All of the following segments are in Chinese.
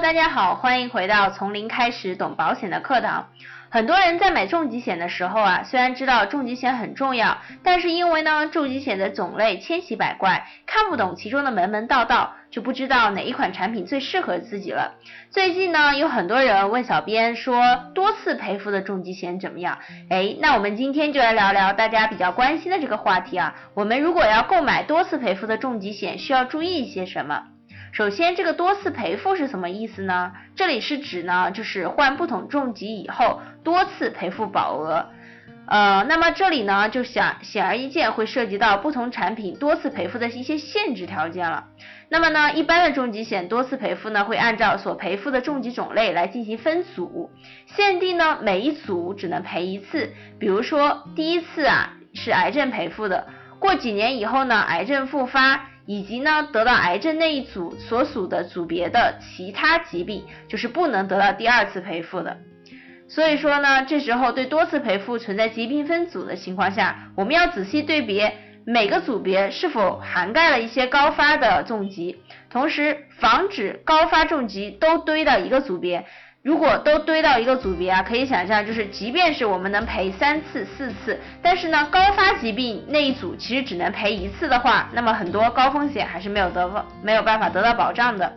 大家好，欢迎回到从零开始懂保险的课堂。很多人在买重疾险的时候啊，虽然知道重疾险很重要，但是因为呢重疾险的种类千奇百怪，看不懂其中的门门道道，就不知道哪一款产品最适合自己了。最近呢，有很多人问小编说，多次赔付的重疾险怎么样？哎，那我们今天就来聊聊大家比较关心的这个话题啊。我们如果要购买多次赔付的重疾险，需要注意一些什么？首先，这个多次赔付是什么意思呢？这里是指呢，就是患不同重疾以后多次赔付保额。呃，那么这里呢，就想显而易见会涉及到不同产品多次赔付的一些限制条件了。那么呢，一般的重疾险多次赔付呢，会按照所赔付的重疾种类来进行分组，限定呢每一组只能赔一次。比如说，第一次啊是癌症赔付的，过几年以后呢，癌症复发。以及呢，得到癌症那一组所属的组别的其他疾病，就是不能得到第二次赔付的。所以说呢，这时候对多次赔付存在疾病分组的情况下，我们要仔细对比每个组别是否涵盖了一些高发的重疾，同时防止高发重疾都堆到一个组别。如果都堆到一个组别啊，可以想象，就是即便是我们能赔三次、四次，但是呢，高发疾病那一组其实只能赔一次的话，那么很多高风险还是没有得没有办法得到保障的。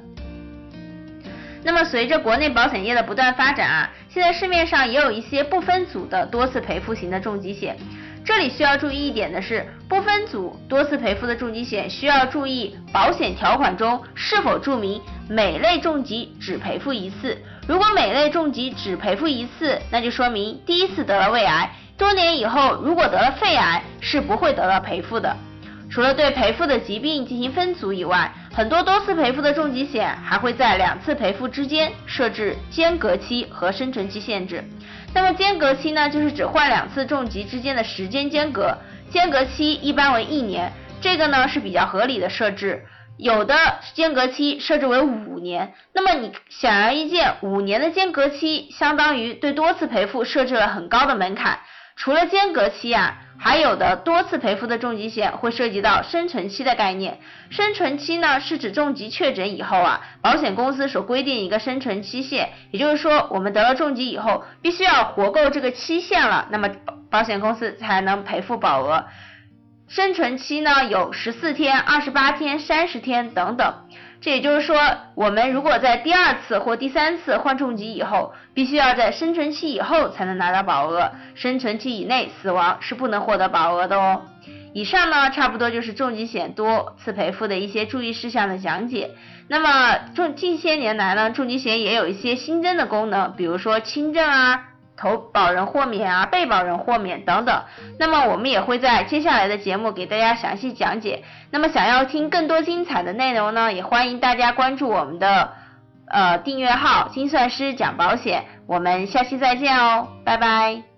那么随着国内保险业的不断发展啊，现在市面上也有一些不分组的多次赔付型的重疾险。这里需要注意一点的是，不分组多次赔付的重疾险需要注意保险条款中是否注明每类重疾只赔付一次。如果每类重疾只赔付一次，那就说明第一次得了胃癌，多年以后如果得了肺癌是不会得到赔付的。除了对赔付的疾病进行分组以外，很多多次赔付的重疾险还会在两次赔付之间设置间隔期和生存期限制。那么间隔期呢，就是指患两次重疾之间的时间间隔，间隔期一般为一年，这个呢是比较合理的设置。有的间隔期设置为五年，那么你显而易见，五年的间隔期相当于对多次赔付设置了很高的门槛。除了间隔期啊，还有的多次赔付的重疾险会涉及到生存期的概念。生存期呢，是指重疾确诊以后啊，保险公司所规定一个生存期限，也就是说，我们得了重疾以后，必须要活够这个期限了，那么保险公司才能赔付保额。生存期呢有十四天、二十八天、三十天等等。这也就是说，我们如果在第二次或第三次患重疾以后，必须要在生存期以后才能拿到保额，生存期以内死亡是不能获得保额的哦。以上呢，差不多就是重疾险多次赔付的一些注意事项的讲解。那么，重近些年来呢，重疾险也有一些新增的功能，比如说轻症啊。投保人豁免啊，被保人豁免等等。那么我们也会在接下来的节目给大家详细讲解。那么想要听更多精彩的内容呢，也欢迎大家关注我们的呃订阅号“精算师讲保险”。我们下期再见哦，拜拜。